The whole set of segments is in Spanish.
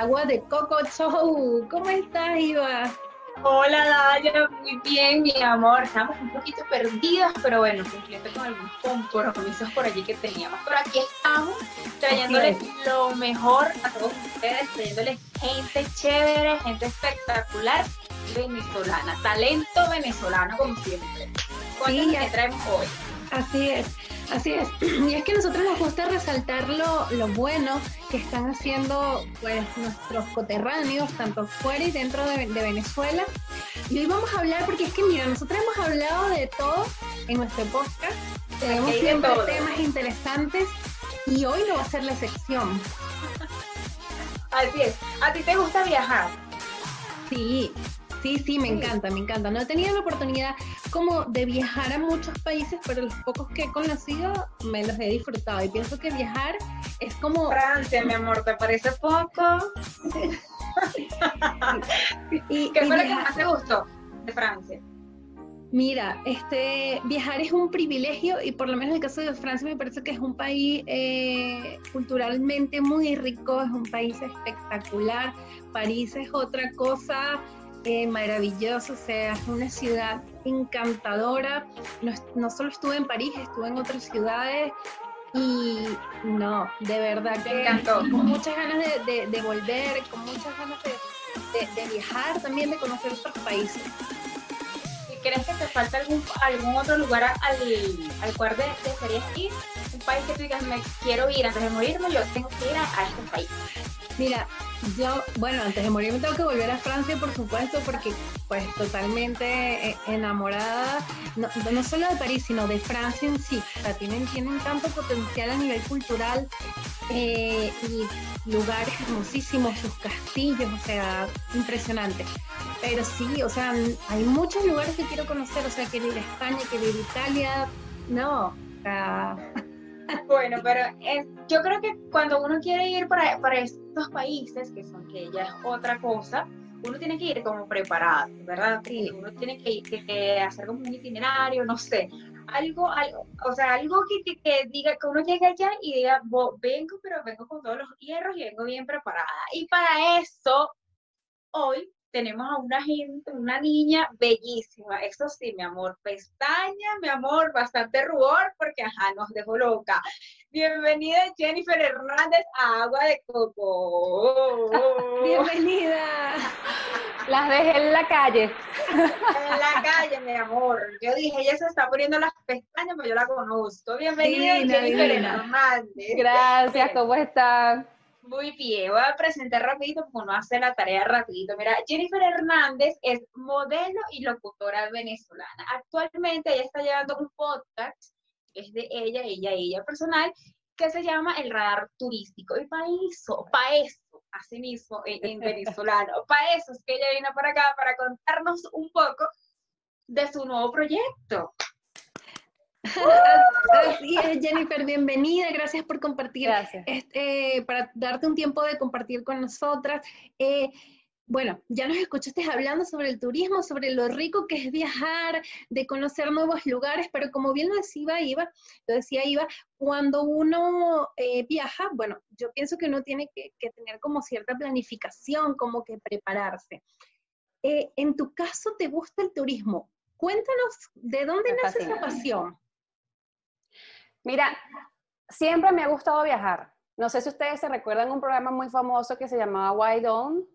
Agua de Coco Show. ¿Cómo estás, Iva? Hola, Daya, muy bien, mi amor. Estamos un poquito perdidos, pero bueno, cumpliendo con algunos compromisos por allí que teníamos. Pero aquí estamos, trayéndoles lo mejor a todos ustedes, trayéndoles gente chévere, gente espectacular venezolana, talento venezolano como siempre. Sí, ya traemos hoy. Así es. Así es. Y es que a nosotros nos gusta resaltar lo, lo bueno que están haciendo pues nuestros coterráneos, tanto fuera y dentro de, Venezuela. Y hoy vamos a hablar, porque es que mira, nosotros hemos hablado de todo en nuestro podcast. Tenemos siempre temas interesantes y hoy no va a ser la excepción. Así es. ¿A ti te gusta viajar? Sí, Sí, sí, me encanta, me encanta. No he tenido la oportunidad como de viajar a muchos países, pero los pocos que he conocido me los he disfrutado. Y pienso que viajar es como... Francia, mi amor, ¿te parece poco? y, ¿Qué fue lo que más te gustó de Francia? Mira, este, viajar es un privilegio y por lo menos en el caso de Francia me parece que es un país eh, culturalmente muy rico, es un país espectacular. París es otra cosa eh, maravilloso, o sea, es una ciudad encantadora. No, solo estuve en París, estuve en otras ciudades y no, de verdad que encantó. con muchas ganas de, volver, con muchas ganas de, viajar también, de conocer otros países. ¿Y crees que te falta algún, algún otro lugar al, al cual de, desearías ir? Un país que tú digas, me quiero ir antes de morirme, yo tengo que ir a este país. Mira, yo, bueno, antes de morir me tengo que volver a Francia, por supuesto, porque pues totalmente eh, enamorada, no, no solo de París, sino de Francia en sí. O sea, tienen, tienen tanto potencial a nivel cultural eh, y lugares hermosísimos, sus castillos, o sea, impresionante. Pero sí, o sea, hay muchos lugares que quiero conocer, o sea, quiero ir a España, quiero ir a Italia, no, o sea... Bueno, pero yo creo que cuando uno quiere ir para, para estos países, que son que ya es otra cosa, uno tiene que ir como preparado, ¿verdad? Sí. Uno tiene que, que, hacer como un itinerario, no sé, algo, algo o sea, algo que, que, diga que uno llegue allá y diga, vengo, pero vengo con todos los hierros y vengo bien preparada. Y para eso, hoy tenemos a una gente, una niña bellísima, eso sí, mi amor, pestaña, mi amor, bastante rubor, porque ajá, nos dejó loca. Bienvenida Jennifer Hernández a Agua de Coco. Bienvenida. Las dejé en la calle. En la calle, mi amor. Yo dije, ella se está poniendo las pestañas, pero yo la conozco. Bienvenida Jennifer Hernández. Gracias, ¿cómo están? Muy bien, voy a presentar rapidito porque no hace la tarea rapidito. Mira, Jennifer Hernández es modelo y locutora venezolana. Actualmente ella está llevando un podcast, es de ella, ella, ella personal, que se llama El Radar Turístico. Y para eso, para eso, así mismo en, en venezolano, para eso es que ella vino para acá para contarnos un poco de su nuevo proyecto. Así es, Jennifer, bienvenida, gracias por compartir. Gracias. Este, para darte un tiempo de compartir con nosotras. Eh, bueno, ya nos escuchaste hablando sobre el turismo, sobre lo rico que es viajar, de conocer nuevos lugares, pero como bien lo decía Iva, lo decía Iva, cuando uno eh, viaja, bueno, yo pienso que uno tiene que, tener como cierta planificación, como que prepararse. Eh, en tu caso, ¿te gusta el turismo? Cuéntanos, ¿de dónde nace esa pasión? Mira, siempre me ha gustado viajar. No sé si ustedes se recuerdan un programa muy famoso que se llamaba Wide On,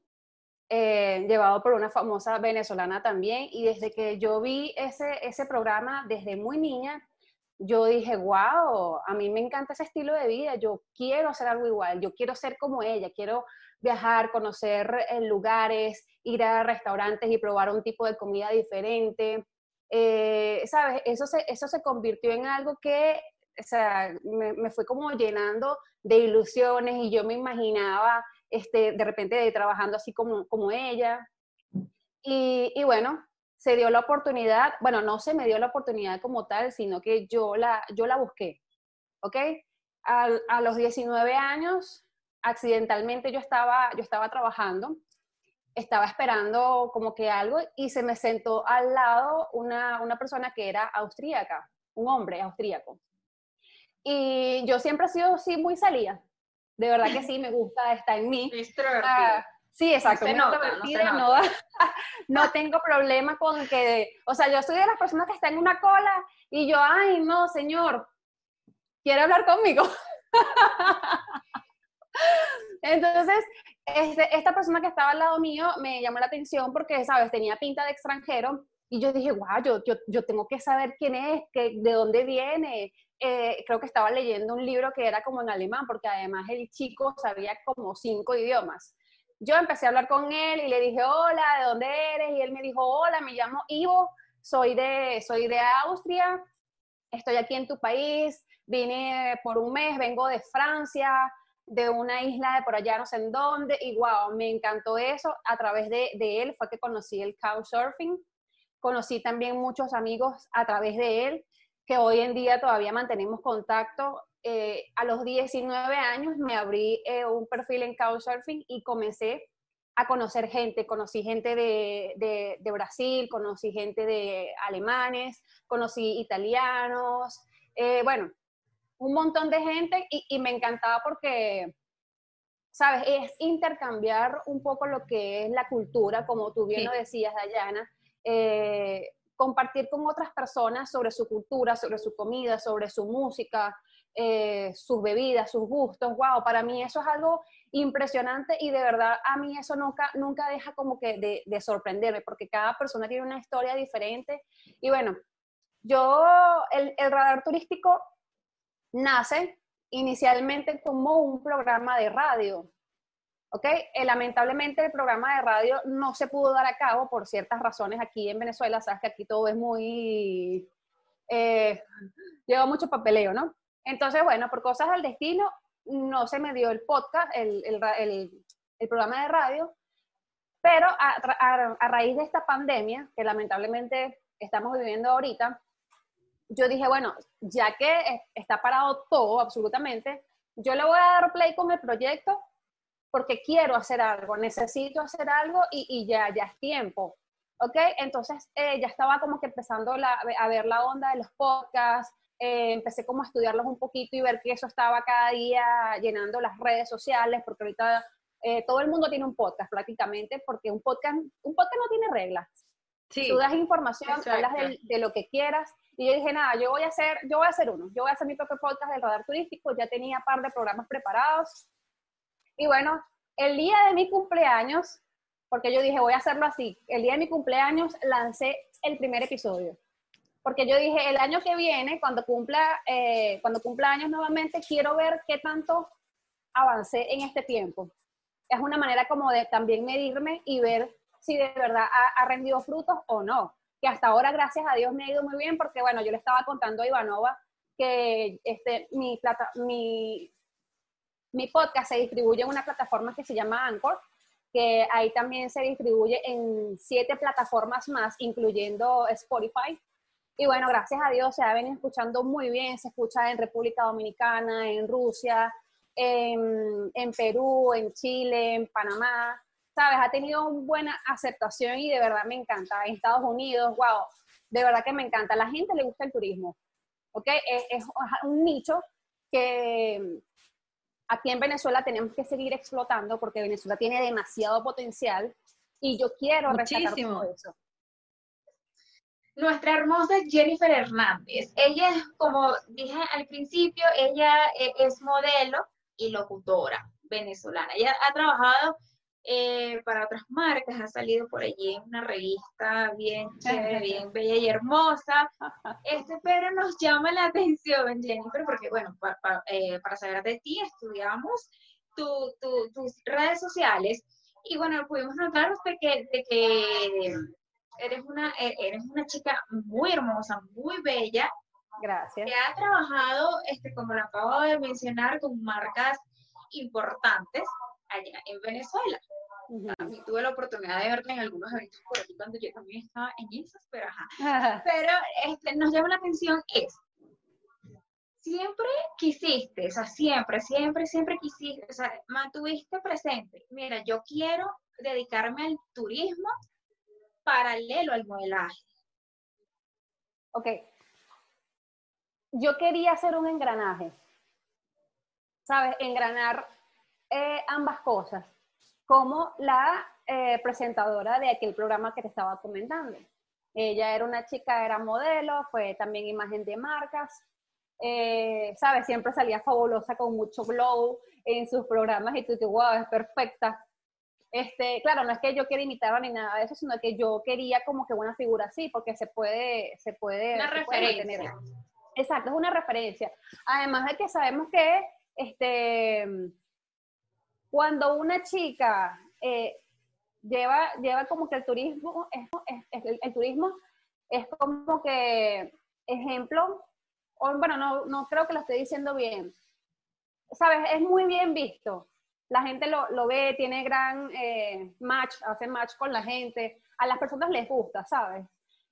eh, llevado por una famosa venezolana también. Y desde que yo vi ese, ese programa, desde muy niña, yo dije, wow, a mí me encanta ese estilo de vida, yo quiero hacer algo igual, yo quiero ser como ella, quiero viajar, conocer eh, lugares, ir a restaurantes y probar un tipo de comida diferente. Eh, ¿Sabes? Eso se, eso se convirtió en algo que o sea, me, me, fue como llenando de ilusiones y yo me imaginaba este, de repente trabajando así como, como ella. Y, y, bueno, se dio la oportunidad, bueno, no se me dio la oportunidad como tal, sino que yo la, yo la busqué, ¿ok? A, a los 19 años, accidentalmente yo estaba, yo estaba trabajando, estaba esperando como que algo y se me sentó al lado una, una persona que era austríaca, un hombre austríaco. Y yo siempre he sido así muy salida. De verdad que sí, me gusta, está en mí. Ah, sí, exacto. No, no, no, tengo problema con que, o sea, yo soy de las personas que están en una cola y yo, ay, no, señor, quiere hablar conmigo. Entonces, este, esta persona que estaba al lado mío me llamó la atención porque, ¿sabes? Tenía pinta de extranjero y yo dije, guau, yo, yo, tengo que saber quién es, que, de dónde viene. Eh, creo que estaba leyendo un libro que era como en alemán, porque además el chico sabía como cinco idiomas. Yo empecé a hablar con él y le dije, hola, ¿de dónde eres? Y él me dijo, hola, me llamo Ivo, soy de, soy de Austria, estoy aquí en tu país, vine por un mes, vengo de Francia, de una isla de por allá no sé en dónde, y wow, me encantó eso. A través de, de él fue que conocí el couchsurfing Conocí también muchos amigos a través de él, que hoy en día todavía mantenemos contacto. Eh, a los 19 años me abrí eh, un perfil en Couchsurfing y comencé a conocer gente. Conocí gente de, de, Brasil, conocí gente de alemanes, conocí italianos, eh, bueno, un montón de gente y, y, me encantaba porque, ¿sabes? Es intercambiar un poco lo que es la cultura, como tú bien lo decías, Dayana, eh, compartir con otras personas sobre su cultura, sobre su comida, sobre su música, eh, sus bebidas, sus gustos. Wow, para mí eso es algo impresionante y de verdad a mí eso nunca, nunca deja como que de, sorprenderme porque cada persona tiene una historia diferente. Y bueno, yo, el, el radar turístico nace inicialmente como un programa de radio. ¿Ok? Eh, lamentablemente el programa de radio no se pudo dar a cabo por ciertas razones aquí en Venezuela, sabes que aquí todo es muy... Eh, lleva mucho papeleo, ¿no? Entonces, bueno, por cosas del destino, no se me dio el podcast, el, el, el, programa de radio, pero a, a, raíz de esta pandemia, que lamentablemente estamos viviendo ahorita, yo dije, bueno, ya que está parado todo absolutamente, yo le voy a dar play con el proyecto porque quiero hacer algo, necesito hacer algo y, ya, ya es tiempo. ¿Ok? Entonces eh, ya estaba como que empezando a ver la onda de los podcasts, eh, empecé como a estudiarlos un poquito y ver que eso estaba cada día llenando las redes sociales, porque ahorita eh, todo el mundo tiene un podcast prácticamente, porque un podcast, un podcast no tiene reglas. Sí, Tú das información, hablas de, de, lo que quieras. Y yo dije, nada, yo voy a hacer, yo voy a hacer uno, yo voy a hacer mi propio podcast del radar turístico, ya tenía un par de programas preparados, y bueno, el día de mi cumpleaños, porque yo dije, voy a hacerlo así, el día de mi cumpleaños lancé el primer episodio. Porque yo dije, el año que viene, cuando cumpla, eh, cuando cumpla años nuevamente, quiero ver qué tanto avancé en este tiempo. Es una manera como de también medirme y ver si de verdad ha, rendido frutos o no. Que hasta ahora, gracias a Dios, me ha ido muy bien porque, bueno, yo le estaba contando a Ivanova que este, mi, plata, mi, mi podcast se distribuye en una plataforma que se llama Anchor, que ahí también se distribuye en siete plataformas más, incluyendo Spotify. Y bueno, gracias a Dios se ha venido escuchando muy bien, se escucha en República Dominicana, en Rusia, en, en Perú, en Chile, en Panamá, ¿sabes? Ha tenido una buena aceptación y de verdad me encanta. En Estados Unidos, wow, de verdad que me encanta. A la gente le gusta el turismo, ¿ok? es un nicho que, aquí en Venezuela tenemos que seguir explotando porque Venezuela tiene demasiado potencial y yo quiero rescatar todo eso. Nuestra hermosa Jennifer Hernández. Ella es, como dije al principio, ella e, es modelo y locutora venezolana. Ella ha trabajado eh, para otras marcas, ha salido por allí en una revista bien chévere, bien bella y hermosa. Este, pero nos llama la atención, Jennifer, porque bueno, eh, para saber de ti estudiamos tus redes sociales y bueno, pudimos notar que, de que eres una, e, eres una chica muy hermosa, muy bella. Gracias. Que ha trabajado, este, como lo acabo de mencionar, con marcas importantes allá en Venezuela. Tuve la oportunidad de verte en algunos eventos por aquí cuando yo también estaba en esas, pero ajá. Pero este, nos llama la atención es, siempre quisiste, o sea, siempre, siempre, siempre quisiste, o sea, mantuviste presente, mira, yo quiero dedicarme al turismo paralelo al modelaje. Ok. Yo quería hacer un engranaje, ¿sabes? Engranar eh, ambas cosas, como la eh, presentadora de aquel programa que te estaba comentando. Ella era una chica, era modelo, fue también imagen de marcas, eh, ¿sabes? Siempre salía fabulosa con mucho glow en sus programas y tú dices, wow, es perfecta. Este, claro, no es que yo quiera imitarla ni nada de eso, sino que yo quería como que una figura así, porque se puede, se puede, una referencia. Exacto, es una referencia. Además de que sabemos que este, cuando una chica eh, lleva, lleva como que el turismo, es, el, turismo es como que ejemplo, o, bueno, no, no creo que lo esté diciendo bien. Sabes, es muy bien visto. La gente lo, lo ve, tiene gran eh, match, hace match con la gente. A las personas les gusta, ¿sabes?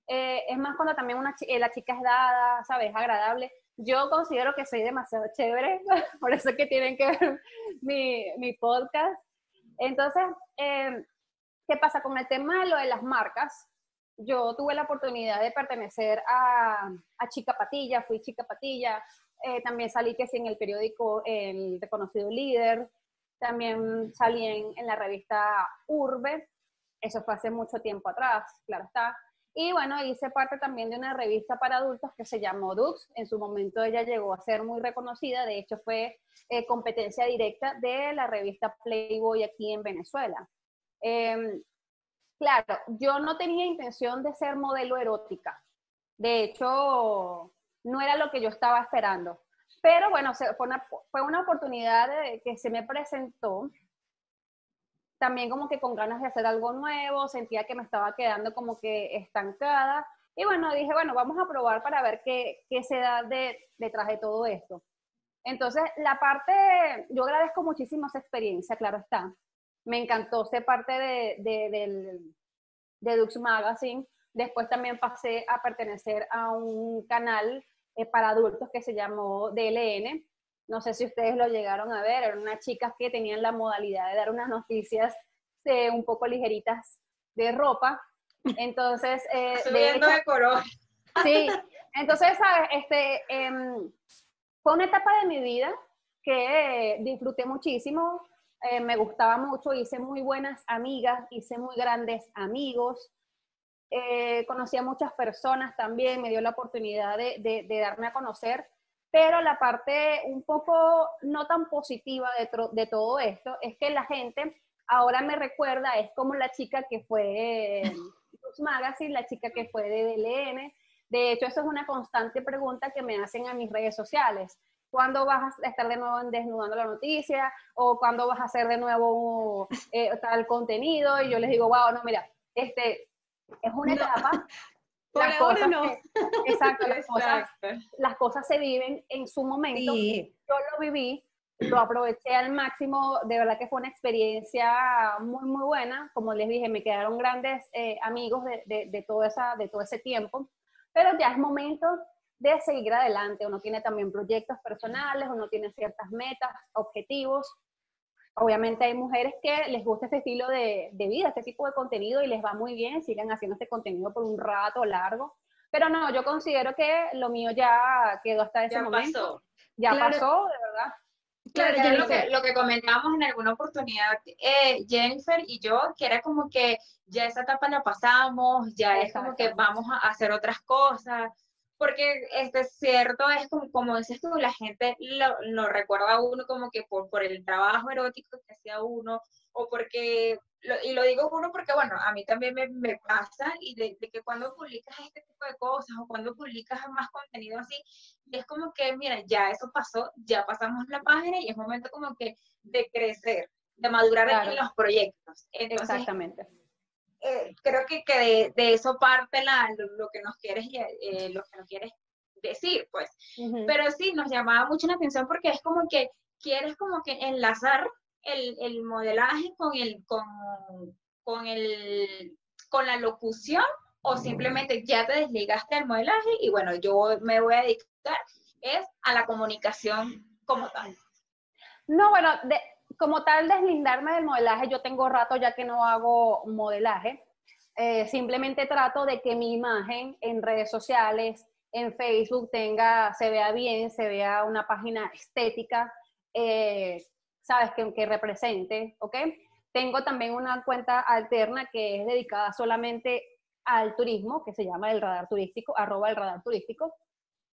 Eh, es más cuando también una, la chica es dada, ¿sabes? Es agradable. Yo considero que soy demasiado chévere, por eso es que tienen que ver mi, mi podcast. Entonces, eh, ¿Qué pasa con el tema de lo de las marcas? Yo tuve la oportunidad de pertenecer a, a Chica Patilla, fui Chica Patilla, eh, también salí que sí en el periódico El Reconocido Líder, también salí en, en, la revista Urbe, eso fue hace mucho tiempo atrás, claro está. Y bueno, hice parte también de una revista para adultos que se llamó Dux. En su momento ella llegó a ser muy reconocida, de hecho fue eh, competencia directa de la revista Playboy aquí en Venezuela. Em, claro, yo no tenía intención de ser modelo erótica. De hecho, no era lo que yo estaba esperando. Pero bueno, fue una, fue una oportunidad que se me presentó. También como que con ganas de hacer algo nuevo, sentía que me estaba quedando como que estancada. Y bueno, dije, bueno, vamos a probar para ver qué, qué se da de, detrás de todo esto. Entonces, la parte, yo agradezco muchísimo esa experiencia, claro está me encantó ser parte de, de, del, Dux Magazine. Después también pasé a pertenecer a un canal eh, para adultos que se llamó DLN. No sé si ustedes lo llegaron a ver, eran unas chicas que tenían la modalidad de dar unas noticias eh, un poco ligeritas de ropa. Entonces, eh, de, hecho, de color. Sí, entonces, ¿sabes? Este, em, fue una etapa de mi vida que disfruté muchísimo. Eh, me gustaba mucho, hice muy buenas amigas, hice muy grandes amigos, eh, conocí a muchas personas también, me dio la oportunidad de, darme a conocer, pero la parte un poco no tan positiva de, de, todo esto es que la gente ahora me recuerda, es como la chica que fue en Magazine, la chica que fue de DLN. De hecho, eso es una constante pregunta que me hacen a mis redes sociales cuándo vas a estar de nuevo en Desnudando la Noticia o cuándo vas a hacer de nuevo eh, tal contenido. Y yo les digo, wow, no, mira, este es una etapa. Por las cosas no. exacto, las, Cosas, las cosas se viven en su momento. Yo lo viví, lo aproveché al máximo, de verdad que fue una experiencia muy, muy buena. Como les dije, me quedaron grandes eh, amigos de, de, de, todo esa, de todo ese tiempo, pero ya es momento de seguir adelante. Uno tiene también proyectos personales, uno tiene ciertas metas, objetivos. Obviamente hay mujeres que les gusta este estilo de, vida, este tipo de contenido y les va muy bien, siguen haciendo este contenido por un rato largo. Pero no, yo considero que lo mío ya quedó hasta ese momento. Ya pasó, de verdad. Claro, lo, que, lo que comentábamos en alguna oportunidad, eh, Jennifer y yo, que era como que ya esa etapa la pasamos, ya es como que vamos a hacer otras cosas, porque este es cierto, es como, como dices tú, la gente lo, lo, recuerda a uno como que por, por el trabajo erótico que hacía uno, o porque, y lo digo uno porque, bueno, a mí también me, me pasa, y de, que cuando publicas este tipo de cosas, o cuando publicas más contenido así, es como que, mira, ya eso pasó, ya pasamos la página, y es momento como que de crecer, de madurar en los proyectos. Exactamente eh, creo que, que de, eso parte la, lo, que nos quieres, eh, lo que nos quieres decir, pues. Pero sí, nos llamaba mucho la atención porque es como que quieres como que enlazar el, el modelaje con el, con, con el, con la locución o simplemente ya te desligaste del modelaje y bueno, yo me voy a dedicar es a la comunicación como tal. No, bueno, de, como tal, deslindarme del modelaje, yo tengo rato ya que no hago modelaje. Eh, simplemente trato de que mi imagen en redes sociales, en Facebook, tenga, se vea bien, se vea una página estética. Eh, ¿sabes? Que, que represente, ¿ok? Tengo también una cuenta alterna que es dedicada solamente al turismo, que se llama el radar turístico, arroba el radar turístico.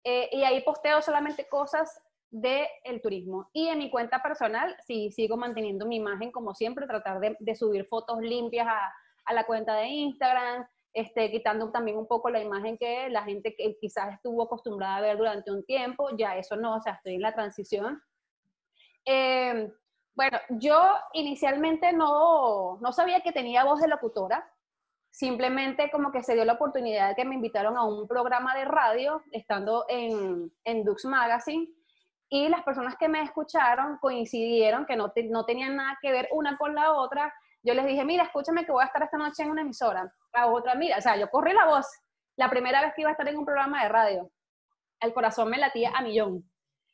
Eh, y ahí posteo solamente cosas del el turismo. Y en mi cuenta personal, sí, sigo manteniendo mi imagen como siempre, tratar de, de subir fotos limpias a, a, la cuenta de Instagram, este, quitando también un poco la imagen que la gente que quizás estuvo acostumbrada a ver durante un tiempo, ya eso no, o sea, estoy en la transición. Eh, bueno, yo inicialmente no, no sabía que tenía voz de locutora, simplemente como que se dio la oportunidad de que me invitaron a un programa de radio, estando en, en Dux Magazine, y las personas que me escucharon coincidieron que no, no tenían nada que ver una con la otra. Yo les dije, mira, escúchame que voy a estar esta noche en una emisora. A otra, mira, o sea, yo corrí la voz la primera vez que iba a estar en un programa de radio. El corazón me latía a millón.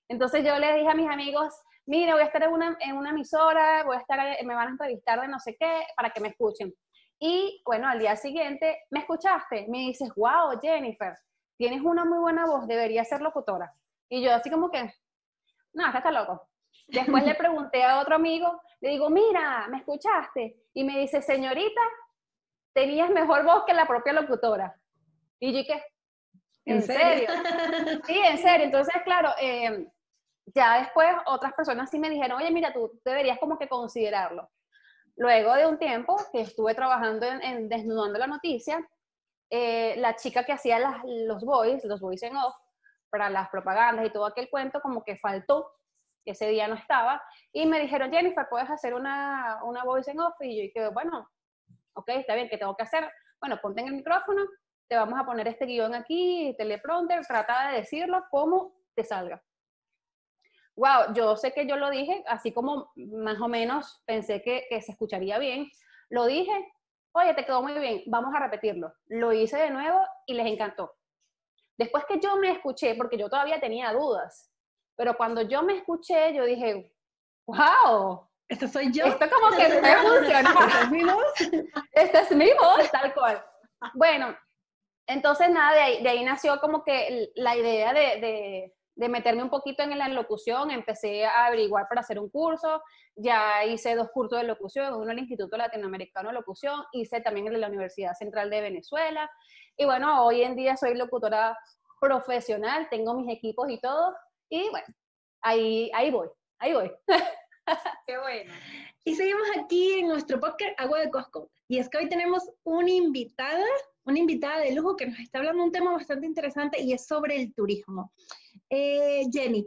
Entonces yo les dije a mis amigos, mira, voy a estar en una, en una emisora, voy a estar, me van a entrevistar de no sé qué, para que me escuchen. Y bueno, al día siguiente, ¿me escuchaste? Me dices, wow, Jennifer, tienes una muy buena voz, deberías ser locutora. Y yo así como que, no, está loco. Después le pregunté a otro amigo, le digo, mira, ¿me escuchaste? Y me dice, señorita, tenías mejor voz que la propia locutora. Y yo, ¿qué? ¿En, serio? sí, en serio. Entonces, claro, eh, ya después otras personas sí me dijeron, oye, mira, tú deberías como que considerarlo. Luego de un tiempo que estuve trabajando en, Desnudando la Noticia, eh, la chica que hacía los voice, los voice en off, para las propagandas y todo aquel cuento, como que faltó, ese día no estaba, y me dijeron, Jennifer, ¿puedes hacer una, una voice en off? Y yo dije, bueno, ok, está bien, ¿qué tengo que hacer? Bueno, ponte en el micrófono, te vamos a poner este guion aquí, teleprompter, trata de decirlo como te salga wow, yo sé que yo lo dije, así como más o menos pensé que, se escucharía bien, lo dije, oye, te quedó muy bien, vamos a repetirlo. Lo hice de nuevo y les encantó. Después que yo me escuché, porque yo todavía tenía dudas, pero cuando yo me escuché, yo dije, wow. Esto soy yo. Esto como que me funciona. ¿Esta es mi voz? Esta es mi voz, tal cual. Bueno, entonces nada, de ahí, de ahí nació como que la idea de, de meterme un poquito en la locución, empecé a averiguar para hacer un curso, ya hice dos cursos de locución, uno en el Instituto Latinoamericano de Locución, hice también el de la Universidad Central de Venezuela, y bueno, hoy en día soy locutora profesional, tengo mis equipos y todo, y bueno, ahí, ahí voy, ahí voy. Qué bueno. Y seguimos aquí en nuestro podcast Agua de Cosco, y es que hoy tenemos una invitada, una invitada de lujo que nos está hablando un tema bastante interesante y es sobre el turismo. Eh, Jenny,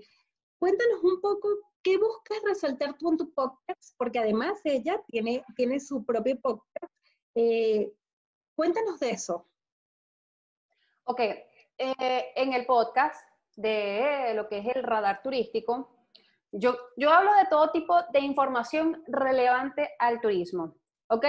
cuéntanos un poco qué buscas resaltar tú en tu podcast, porque además ella tiene, tiene su propio podcast. Eh, cuéntanos de eso. Ok, eh, en el podcast de lo que es el radar turístico, yo, yo hablo de todo tipo de información relevante al turismo. Ok,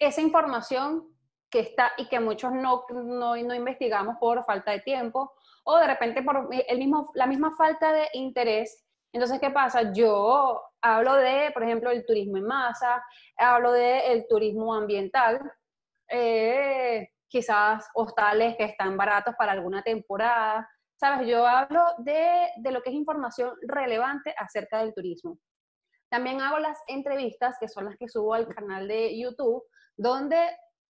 esa información que está y que muchos no, no, no investigamos por falta de tiempo o de repente por el mismo, la misma falta de interés. Entonces, ¿qué pasa? Yo hablo de, por ejemplo, el turismo en masa, hablo del el turismo ambiental, eh, quizás hostales que están baratos para alguna temporada, ¿sabes? Yo hablo de, de lo que es información relevante acerca del turismo. También hago las entrevistas, que son las que subo al canal de YouTube, donde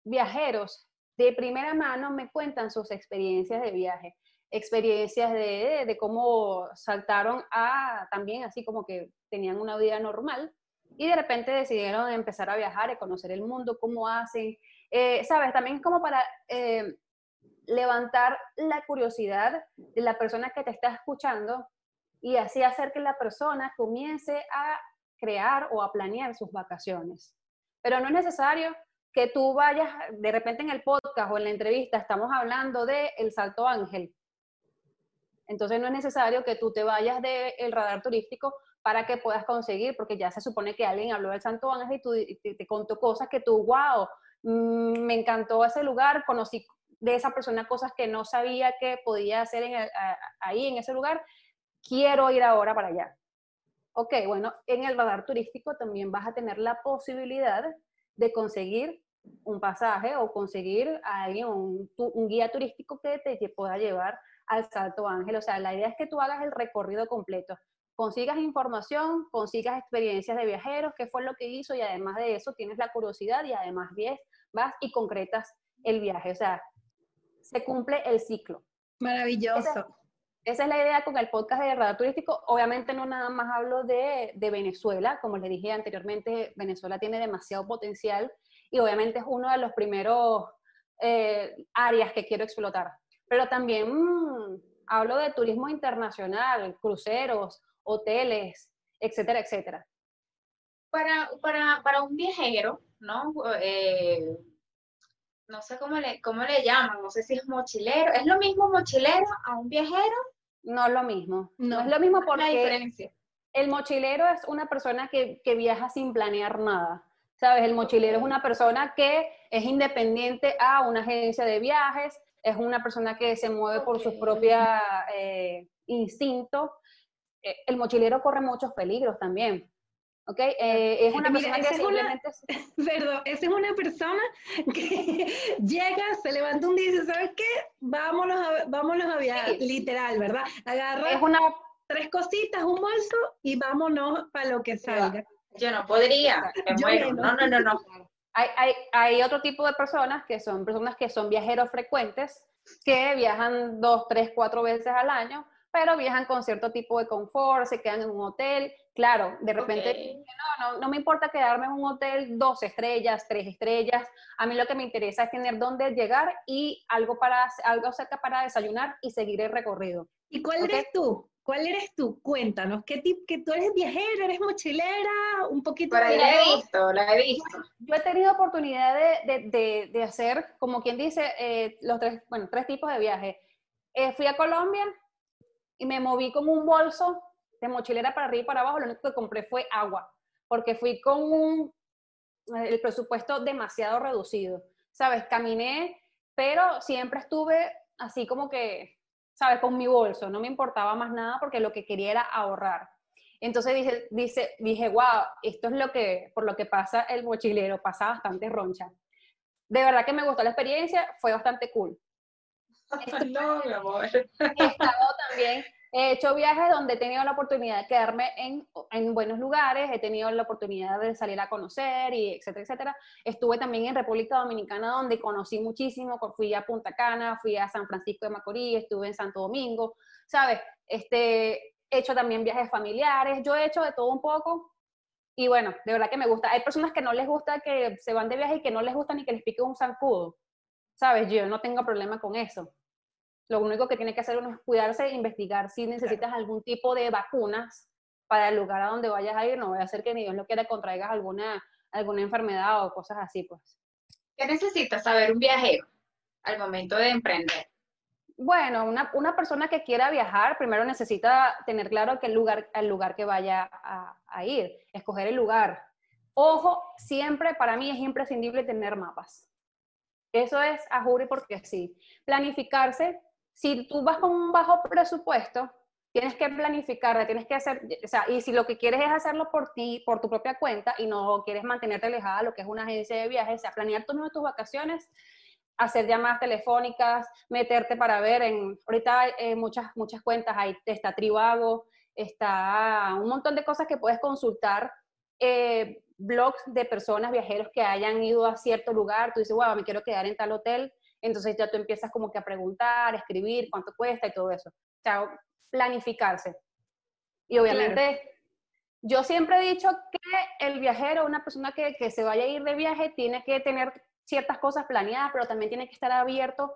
viajeros de primera mano me cuentan sus experiencias de viaje experiencias de, cómo saltaron a también así como que tenían una vida normal y de repente decidieron empezar a viajar, a conocer el mundo, cómo hacen, eh, sabes, también como para eh, levantar la curiosidad de la persona que te está escuchando y así hacer que la persona comience a crear o a planear sus vacaciones. Pero no es necesario que tú vayas, de repente en el podcast o en la entrevista estamos hablando de el salto ángel, entonces no es necesario que tú te vayas del radar turístico para que puedas conseguir, porque ya se supone que alguien habló del Santo Ángel y tú, te, contó cosas que tú, wow, mm, me encantó ese lugar, conocí de esa persona cosas que no sabía que podía hacer ahí en ese lugar, quiero ir ahora para allá. Ok, bueno, en el radar turístico también vas a tener la posibilidad de conseguir un pasaje o conseguir a alguien, un, un guía turístico que te pueda llevar al Salto Ángel. O sea, la idea es que tú hagas el recorrido completo. consigas información, consigas experiencias de viajeros, qué fue lo que hizo y además de eso tienes la curiosidad y además vas y concretas el viaje. O sea, se cumple el ciclo. Maravilloso. Esa, es la idea con el podcast de Radar Turístico. Obviamente no nada más hablo de, de Venezuela, como les dije anteriormente, Venezuela tiene demasiado potencial y obviamente es uno de los primeros eh, áreas que quiero explotar. Pero también mm, hablo de turismo internacional, cruceros, hoteles, etcétera, etcétera. Para, para, para un viajero, ¿no? Eh, no sé cómo le, cómo le llaman, no sé si es mochilero. ¿Es lo mismo mochilero a un viajero? No es lo mismo. No, es lo mismo porque el mochilero es una persona que, que viaja sin planear nada. ¿Sabes? El mochilero es una persona que es independiente a una agencia de viajes, es una persona que se mueve por sus propios eh, instintos. Eh, el mochilero corre muchos peligros también. ¿Ok? Eh, es una persona que simplemente... perdón, esa es una persona que llega, se levanta un día y dice, ¿sabes qué? Vámonos a, vámonos a viajar, literal, ¿verdad? Agarra es una... tres cositas, un bolso y vámonos para lo que salga. Yo no podría, me No, no, no, no. Hay, hay, hay, otro tipo de personas que son personas que son viajeros frecuentes, que viajan dos, tres, cuatro veces al año, pero viajan con cierto tipo de confort, se quedan en un hotel. Claro, de repente, no, no, no me importa quedarme en un hotel dos estrellas, tres estrellas. A mí lo que me interesa es tener dónde llegar y algo, para, algo cerca para desayunar y seguir el recorrido. ¿Y cuál eres tú? ¿Cuál eres tú? Cuéntanos, ¿qué tipo, que tú eres viajera, eres mochilera, un poquito Pero la he visto, la he visto. Yo he tenido oportunidad de, de, de, hacer, como quien dice, eh, los tres, bueno, tres tipos de viaje. Eh, fui a Colombia y me moví con un bolso de mochilera para arriba y para abajo, lo único que compré fue agua, porque fui con un, eh, el presupuesto demasiado reducido, ¿sabes? Caminé, pero siempre estuve así como que ¿sabes? Con mi bolso, no me importaba más nada porque lo que quería era ahorrar. Entonces dije, dice, dije, wow, esto es lo que, por lo que pasa el mochilero, pasa bastante roncha. De verdad que me gustó la experiencia, fue bastante cool. no, mi amor. He estado también He hecho viajes donde he tenido la oportunidad de quedarme en, en, buenos lugares, he tenido la oportunidad de salir a conocer, y etcétera, etcétera. Estuve también en República Dominicana donde conocí muchísimo, fui a Punta Cana, fui a San Francisco de Macorís, estuve en Santo Domingo, ¿sabes? Este, he hecho también viajes familiares, yo he hecho de todo un poco. Y bueno, de verdad que me gusta. Hay personas que no les gusta que se van de viaje y que no les gusta ni que les pique un zancudo. ¿Sabes? Yo no tengo problema con eso. Lo único que tiene que hacer uno es cuidarse e investigar si necesitas algún tipo de vacunas para el lugar a donde vayas a ir. No voy a hacer que ni Dios lo quiera contraigas alguna, alguna enfermedad o cosas así, pues. ¿Qué necesitas saber un viajero al momento de emprender? Bueno, una, una, persona que quiera viajar primero necesita tener claro que el lugar, el lugar que vaya a, a ir, escoger el lugar. Ojo, siempre para mí es imprescindible tener mapas. Eso es a jure porque sí. Planificarse si tú vas con un bajo presupuesto, tienes que planificar, tienes que hacer, o sea, y si lo que quieres es hacerlo por ti, por tu propia cuenta, y no quieres mantenerte alejada a lo que es una agencia de viajes, o sea, planear tus, tus vacaciones, hacer llamadas telefónicas, meterte para ver en, ahorita hay eh, muchas, muchas cuentas, ahí está Tribago, está un montón de cosas que puedes consultar, eh, blogs de personas, viajeros que hayan ido a cierto lugar, tú dices, wow, me quiero quedar en tal hotel, entonces ya tú empiezas como que a preguntar, a escribir cuánto cuesta y todo eso. O sea, planificarse. Y obviamente, yo siempre he dicho que el viajero, una persona que, que se vaya a ir de viaje, tiene que tener ciertas cosas planeadas, pero también tiene que estar abierto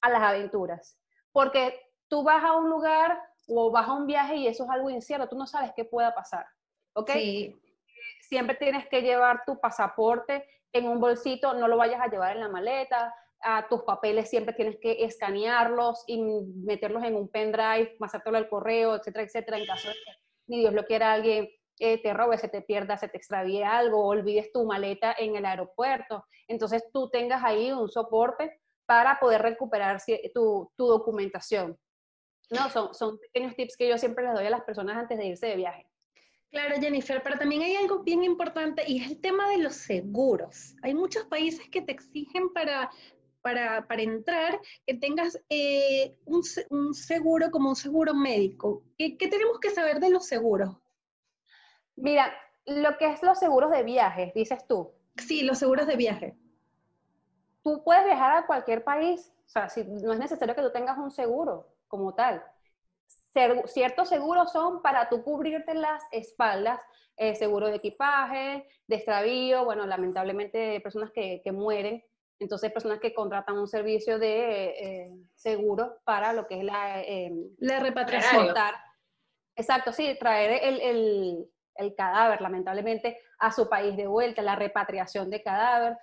a las aventuras. Porque tú vas a un lugar o vas a un viaje y eso es algo incierto, tú no sabes qué pueda pasar. ¿Ok? Sí. Siempre tienes que llevar tu pasaporte en un bolsito, no lo vayas a llevar en la maleta, a tus papeles siempre tienes que escanearlos y meterlos en un pendrive, pasártelo al correo, etcétera, etcétera, en caso de que ni Dios lo quiera alguien eh, te robe, se te pierda, se te extravíe algo, olvides tu maleta en el aeropuerto. Entonces tú tengas ahí un soporte para poder recuperar tu, tu documentación. No, son, son pequeños tips que yo siempre les doy a las personas antes de irse de viaje. Claro, Jennifer, pero también hay algo bien importante y es el tema de los seguros. Hay muchos países que te exigen para para, entrar, que tengas eh, un, seguro como un seguro médico. ¿Qué, tenemos que saber de los seguros? Mira, lo que es los seguros de viaje, dices tú. Sí, los seguros de viaje. Tú puedes viajar a cualquier país, o sea, si, no es necesario que tú tengas un seguro como tal. Ciertos seguros son para tú cubrirte las espaldas, eh, seguro de equipaje, de extravío, bueno, lamentablemente personas que, que mueren, entonces personas que contratan un servicio de eh, seguro para lo que es la, eh, la repatriación. Exacto, sí, traer el, el, el, cadáver, lamentablemente, a su país de vuelta, la repatriación de cadáver.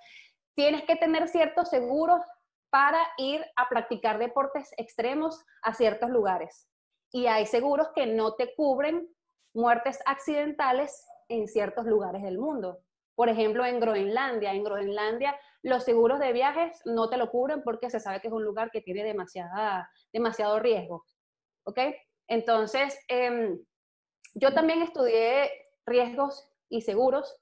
Tienes que tener ciertos seguros para ir a practicar deportes extremos a ciertos lugares. Y hay seguros que no te cubren muertes accidentales en ciertos lugares del mundo. Por ejemplo, en Groenlandia. En Groenlandia los seguros de viajes no te lo cubren porque se sabe que es un lugar que tiene demasiada, demasiado riesgo. ¿Ok? Entonces, em, yo también estudié riesgos y seguros.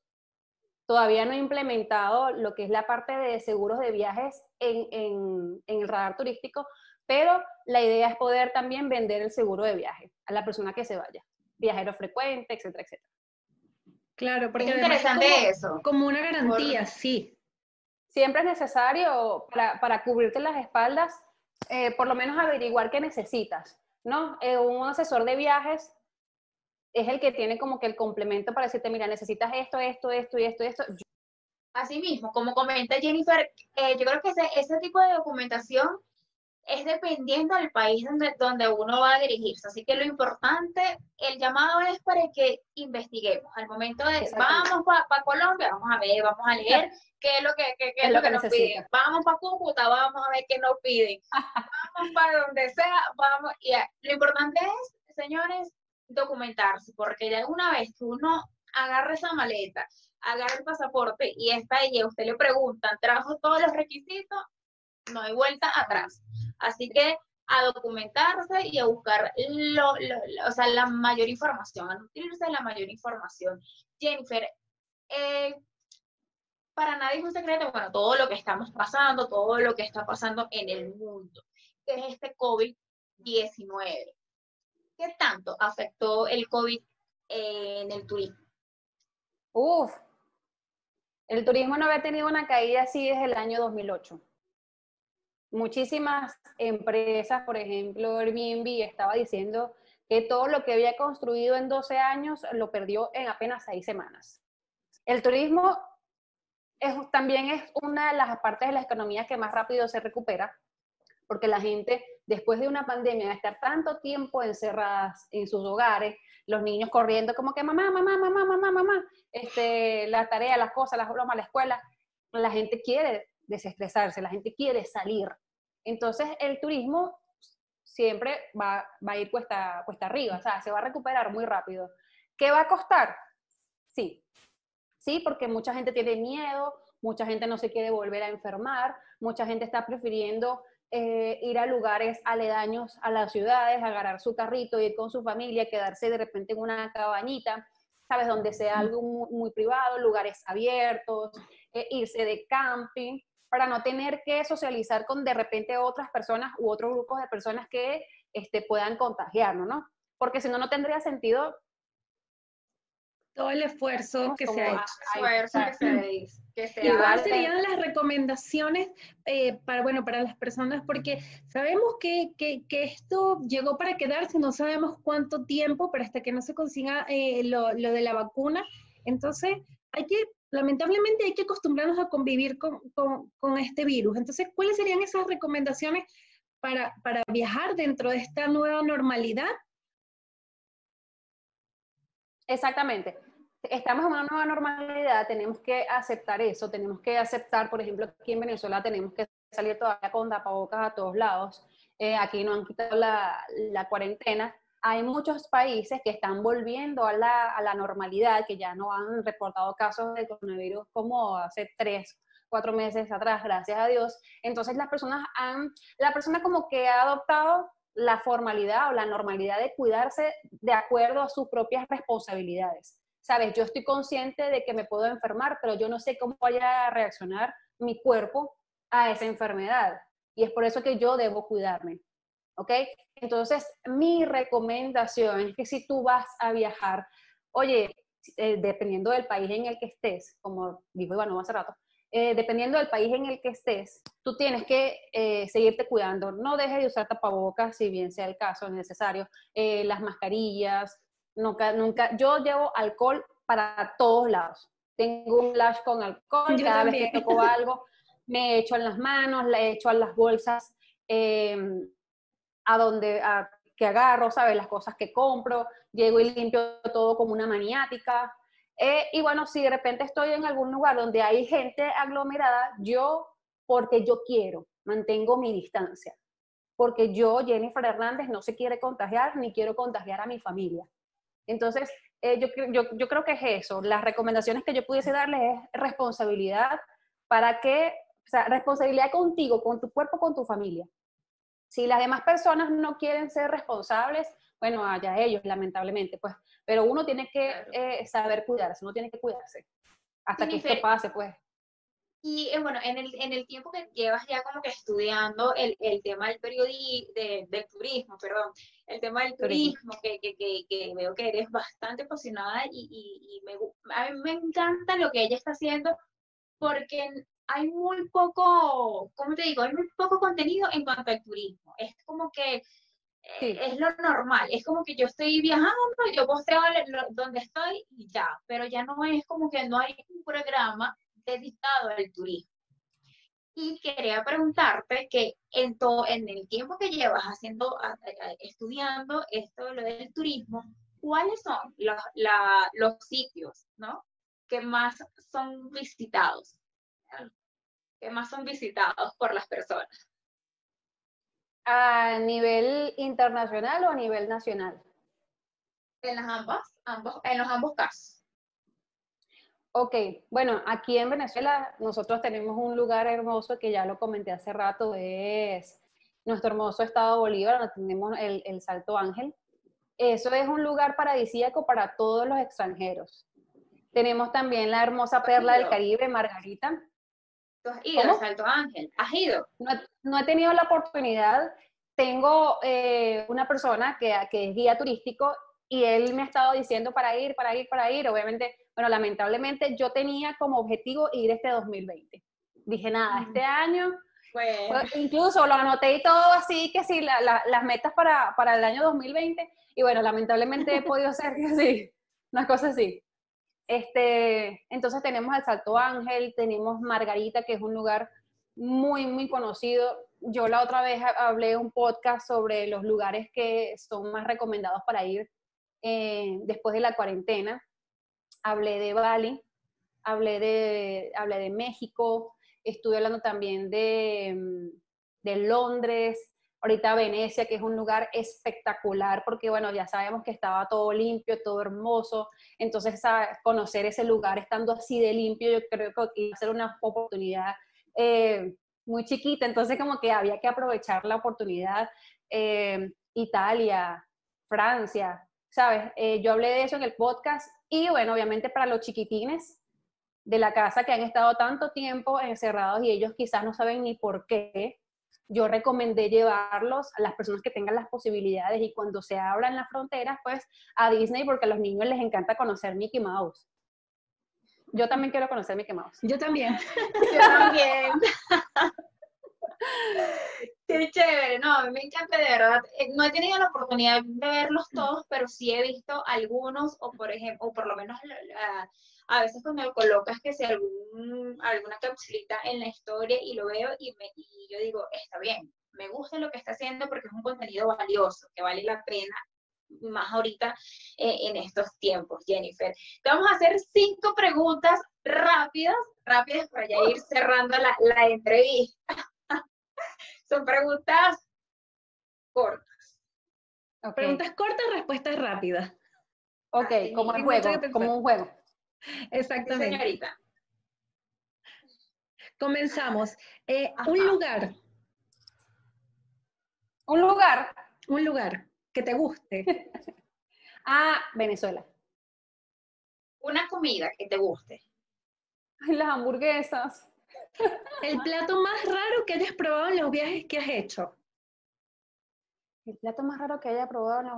Todavía no he implementado lo que es la parte de seguros de viajes en, en, en el radar turístico, pero la idea es poder también vender el seguro de viaje a la persona que se vaya, viajero frecuente, etcétera, etcétera. Claro, porque es interesante eso. Como una garantía, sí. Siempre es necesario para, para cubrirte las espaldas, eh, por lo menos averiguar qué necesitas, ¿no? Eh, un asesor de viajes es el que tiene como que el complemento para decirte, mira, necesitas esto, esto, esto y esto y esto. Asimismo, como comenta Jennifer, eh, yo creo que ese, ese tipo de documentación es dependiendo del país donde, donde uno va a dirigirse. Así que lo importante, el llamado es para que investiguemos. Al momento de, vamos para Colombia, vamos a ver, vamos a leer qué es lo que, qué, es lo que, nos piden. Vamos para Cúcuta, vamos a ver qué nos piden. vamos para donde sea, vamos. Y lo importante es, señores, documentarse, porque ya una vez que uno agarra esa maleta, agarra el pasaporte y está ahí, a usted le preguntan, trajo todos los requisitos, no hay vuelta atrás. Así que a documentarse y a buscar lo, o sea, la mayor información, a nutrirse de la mayor información. Jennifer, eh, para nadie es un secreto, bueno, todo lo que estamos pasando, todo lo que está pasando en el mundo, que es este COVID-19. ¿Qué tanto afectó el COVID en el turismo? Uf, el turismo no había tenido una caída así desde el año 2008 muchísimas empresas, por ejemplo, Airbnb estaba diciendo que todo lo que había construido en 12 años lo perdió en apenas 6 semanas. El turismo es, también es una de las partes de la economía que más rápido se recupera, porque la gente, después de una pandemia, de estar tanto tiempo encerradas en sus hogares, los niños corriendo como que mamá, mamá, mamá, mamá, mamá, este, la tarea, las cosas, las bromas, la escuela, la gente quiere desestresarse, la gente quiere salir. Entonces el turismo siempre va, a ir cuesta, cuesta arriba, o sea, se va a recuperar muy rápido. ¿Qué va a costar? Sí, sí, porque mucha gente tiene miedo, mucha gente no se quiere volver a enfermar, mucha gente está prefiriendo eh, ir a lugares aledaños a las ciudades, agarrar su carrito, ir con su familia, quedarse de repente en una cabañita, ¿sabes? Donde sea algo muy, privado, lugares abiertos, eh, irse de camping para no tener que socializar con de repente otras personas u otros grupos de personas que este, puedan contagiarnos, ¿no? Porque si no, no tendría sentido todo el esfuerzo que se ha hecho. ¿Cuáles serían las recomendaciones eh, para, bueno, para las personas? Porque sabemos que, que, que, esto llegó para quedarse, no sabemos cuánto tiempo, pero hasta que no se consiga eh, lo, lo, de la vacuna. Entonces, hay que lamentablemente hay que acostumbrarnos a convivir con, este virus. Entonces, ¿cuáles serían esas recomendaciones para, viajar dentro de esta nueva normalidad? Exactamente. Estamos en una nueva normalidad, tenemos que aceptar eso, tenemos que aceptar, por ejemplo, aquí en Venezuela tenemos que salir todavía con tapabocas a todos lados, eh, aquí no han quitado la, la cuarentena, hay muchos países que están volviendo a la, a la, normalidad, que ya no han reportado casos de coronavirus como hace tres, cuatro meses atrás, gracias a Dios. Entonces las personas han, la persona como que ha adoptado la formalidad o la normalidad de cuidarse de acuerdo a sus propias responsabilidades. Sabes, yo estoy consciente de que me puedo enfermar, pero yo no sé cómo vaya a reaccionar mi cuerpo a esa enfermedad. Y es por eso que yo debo cuidarme. ¿Ok? Entonces, mi recomendación es que si tú vas a viajar, oye, eh, dependiendo del país en el que estés, como dijo Iván hace rato, eh, dependiendo del país en el que estés, tú tienes que eh, seguirte cuidando. No dejes de usar tapabocas, si bien sea el caso necesario, las mascarillas, nunca, nunca, yo llevo alcohol para todos lados. Tengo un lash con alcohol, cada vez que toco algo, me echo en las manos, le echo en las bolsas, a donde, a, que agarro, ¿sabes? Las cosas que compro, llego y limpio todo como una maniática. Eh, y bueno, si de repente estoy en algún lugar donde hay gente aglomerada, yo, porque yo quiero, mantengo mi distancia. Porque yo, Jennifer Hernández, no se quiere contagiar ni quiero contagiar a mi familia. Entonces, eh, yo, yo, yo, creo que es eso. Las recomendaciones que yo pudiese darles es responsabilidad para que, o sea, responsabilidad contigo, con tu cuerpo, con tu familia. Si las demás personas no quieren ser responsables, bueno, allá ellos, lamentablemente, pues, pero uno tiene que eh, saber cuidarse, uno tiene que cuidarse. Hasta que esto pase, pues. Y eh, bueno, en el, en el tiempo que llevas ya como que estudiando el, el tema del periodismo, de, del turismo, perdón, el tema del turismo, que, que, que, veo que eres bastante apasionada y, y, me, a mí me encanta lo que ella está haciendo porque hay muy poco, ¿cómo te digo? Hay muy poco contenido en cuanto al turismo. Es como que eh, es lo normal. Es como que yo estoy viajando, yo posteo donde estoy y ya, pero ya no es como que no hay un programa dedicado al turismo. Y quería preguntarte que en, todo, en el tiempo que llevas haciendo, estudiando esto lo del turismo, ¿cuáles son los, los sitios ¿no? que más son visitados? ¿Qué más son visitados por las personas? ¿A nivel internacional o a nivel nacional? En las ambas, ambos, en los ambos casos. Ok, bueno, aquí en Venezuela nosotros tenemos un lugar hermoso que ya lo comenté hace rato, es nuestro hermoso estado Bolívar, donde tenemos el, el Salto Ángel. Eso es un lugar paradisíaco para todos los extranjeros. Tenemos también la hermosa perla del Caribe, Margarita. ¿Tú has ido al Salto Ángel? ¿Has ido? No, he tenido la oportunidad. Tengo eh, una persona que, que es guía turístico y él me ha estado diciendo para ir, para ir, para ir. Obviamente bueno, lamentablemente yo tenía como objetivo ir este 2020. Dije, nada, este año, pues. incluso lo anoté y todo así, que sí, las metas para, para, el año 2020. Y bueno, lamentablemente he podido hacer que sí, unas cosas así. Este, entonces tenemos el Salto Ángel, tenemos Margarita, que es un lugar muy, muy conocido. Yo la otra vez hablé un podcast sobre los lugares que son más recomendados para ir eh, después de la cuarentena hablé de Bali, hablé de, hablé de México, estuve hablando también de, mm, de Londres, ahorita Venecia, que es un lugar espectacular, porque bueno, ya sabemos que estaba todo limpio, todo hermoso, entonces conocer ese lugar estando así de limpio, yo creo que iba a ser una oportunidad eh, muy chiquita, entonces como que había que aprovechar la oportunidad. Eh, Italia, Francia, ¿sabes? Eh, yo hablé de eso en el podcast y bueno, obviamente para los chiquitines de la casa que han estado tanto tiempo encerrados y ellos quizás no saben ni por qué, yo recomendé llevarlos a las personas que tengan las posibilidades y cuando se abran las fronteras, pues a Disney porque a los niños les encanta conocer Mickey Mouse. Yo también quiero conocer Mickey Mouse. Yo también. Yo también. Qué chévere, no, me encanta de verdad. Eh, no he tenido la oportunidad de verlos todos, pero sí he visto algunos, o por ejemplo, o por lo menos a veces cuando colocas que sea algún, alguna capsulita en la historia y lo veo y, me, y yo digo, está bien, me gusta lo que está haciendo porque es un contenido valioso, que vale la pena más ahorita eh, en estos tiempos, Jennifer. Te vamos a hacer cinco preguntas rápidas, rápidas para ya ir cerrando la, la entrevista. Son preguntas cortas. Preguntas cortas, respuestas rápidas. Ok, como un juego, como un juego. Exactamente. señorita. Comenzamos. Eh, un lugar. Un lugar. Un lugar que te guste. ah, Venezuela. Una comida que te guste. las hamburguesas. El plato más raro que hayas probado en los viajes que has hecho. El plato más raro que haya probado en los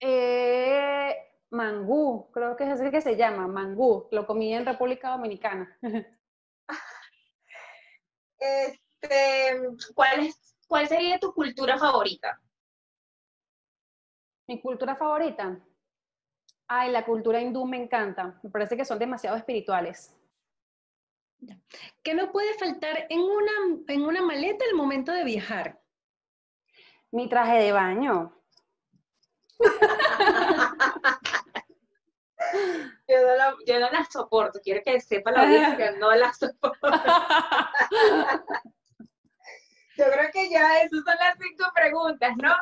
eh, mangú, creo que es así que se llama, mangú. Lo comí en República Dominicana. Este, ¿cuál, es, ¿Cuál sería tu cultura favorita? Mi cultura favorita. Ay, la cultura hindú me encanta. Me parece que son demasiado espirituales. ¿Qué no puede faltar en una, en una maleta al momento de viajar? Mi traje de baño. Yo no, la, yo no la soporto, quiero que sepa la audiencia, no la soporto. yo creo que ya esas son las cinco preguntas, ¿no?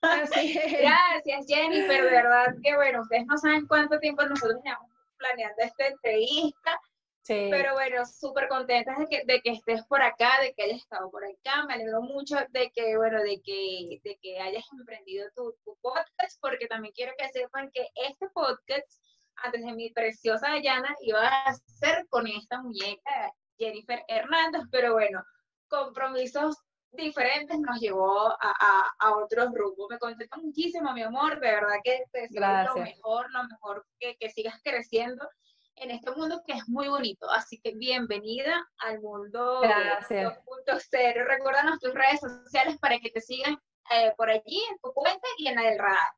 Gracias, Jennifer, de verdad que bueno, ustedes no saben cuánto tiempo nosotros llevamos planeando esta entrevista. Sí. Pero bueno, súper contenta de que, de que estés por acá, de que hayas estado por acá. Me alegro mucho de que, bueno, de que, de que hayas emprendido tu, tu podcast, porque también quiero que sepan que este podcast, antes de mi preciosa Dayana, iba a ser con esta muñeca, Jennifer Hernández, pero bueno, compromisos diferentes nos llevó a, a, a otros rumbos. Me contenta muchísimo, mi amor, de verdad que te deseo lo mejor, lo mejor que, que sigas creciendo en este mundo que es muy bonito. Así que bienvenida al mundo 2.0. Recuérdanos tus redes sociales para que te sigan eh, por allí, en tu cuenta y en la del radar.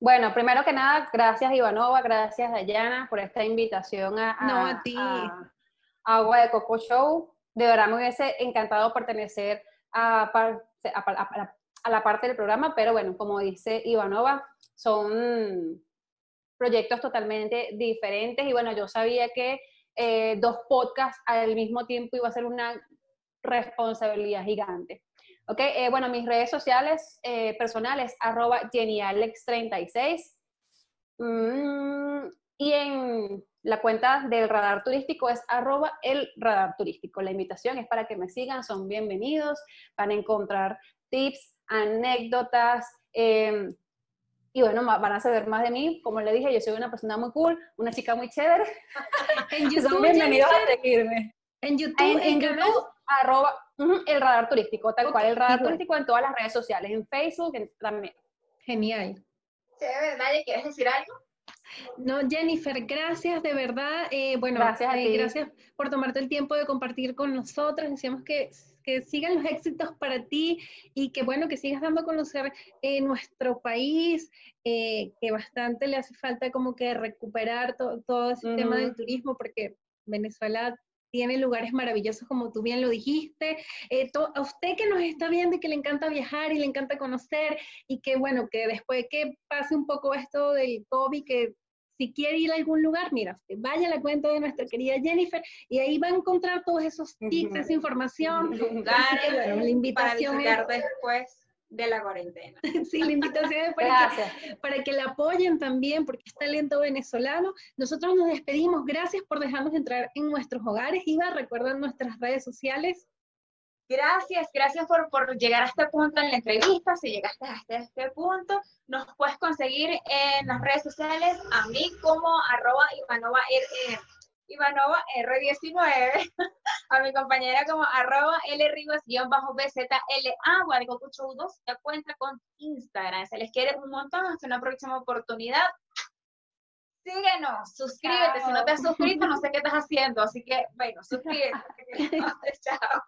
Bueno, primero que nada, gracias Ivanova, gracias Dayana por esta invitación a, no, a, ti. a Agua de Coco Show de verdad me hubiese encantado pertenecer a, a, la parte del programa, pero bueno, como dice Ivanova, son proyectos totalmente diferentes y bueno, yo sabía que eh, dos podcasts al mismo tiempo iba a ser una responsabilidad gigante. Ok, eh, bueno, mis redes sociales eh, personales, arroba JennyAlex36. Mm, y en la cuenta del radar turístico es arroba el radar turístico. La invitación es para que me sigan, son bienvenidos, van a encontrar tips, anécdotas, em, y bueno, van a saber más de mí. Como le dije, yo soy una persona muy cool, una chica muy chévere. en YouTube, son bienvenidos a seguirme. En YouTube, en, YouTube, arroba el radar turístico, tal cual, el radar turístico en todas las redes sociales, en Facebook también. Genial. ¿verdad? ¿Quieres decir algo? No, Jennifer, gracias de verdad. Eh, bueno, gracias, eh, gracias por tomarte el tiempo de compartir con nosotros. Decíamos que, que sigan los éxitos para ti y que bueno, que sigas dando a conocer eh, nuestro país, que bastante le hace falta como que recuperar todo ese tema del turismo, porque Venezuela tiene lugares maravillosos, como tú bien lo dijiste. a usted que nos está viendo y que le encanta viajar y le encanta conocer, y que bueno, que después que pase un poco esto del COVID, que si quiere ir a algún lugar, mira, vaya a la cuenta de nuestra querida Jennifer y ahí va a encontrar todos esos tips, esa información. Lugares la invitación para después de la cuarentena. sí, la invitación es para que, para que la apoyen también, porque es talento venezolano. Nosotros nos despedimos. Gracias por dejarnos entrar en nuestros hogares. Iba, recuerdan nuestras redes sociales. Gracias, gracias por, por, llegar a este punto en la entrevista. Si llegaste hasta este punto, nos puedes conseguir en las redes sociales a mí como arroba Ivanova, R, Ivanova R19, a mi compañera como arroba Lrivas-BZLA, Guardico 2, ya cuenta con Instagram. Se les quiere un montón. Hasta una próxima oportunidad. Síguenos, suscríbete. Si no te has suscrito, no sé qué estás haciendo. Así que, bueno, suscríbete. Chao.